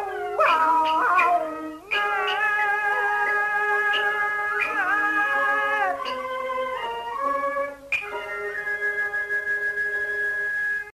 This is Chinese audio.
呜哇呜